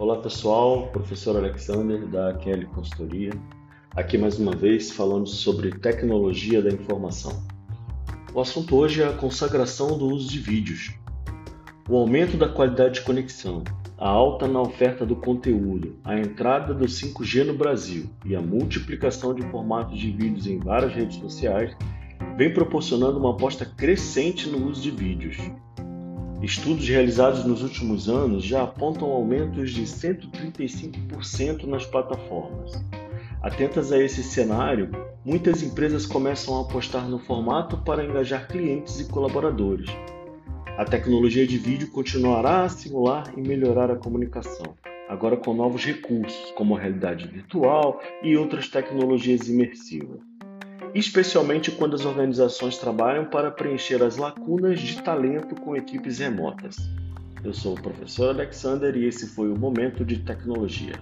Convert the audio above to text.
Olá pessoal, professor Alexander da Kelly Consultoria, aqui mais uma vez falando sobre tecnologia da informação. O assunto hoje é a consagração do uso de vídeos, o aumento da qualidade de conexão, a alta na oferta do conteúdo, a entrada do 5G no Brasil e a multiplicação de formatos de vídeos em várias redes sociais vem proporcionando uma aposta crescente no uso de vídeos. Estudos realizados nos últimos anos já apontam aumentos de 135% nas plataformas. Atentas a esse cenário, muitas empresas começam a apostar no formato para engajar clientes e colaboradores. A tecnologia de vídeo continuará a simular e melhorar a comunicação, agora com novos recursos, como a realidade virtual e outras tecnologias imersivas especialmente quando as organizações trabalham para preencher as lacunas de talento com equipes remotas. Eu sou o professor Alexander e esse foi o Momento de Tecnologia.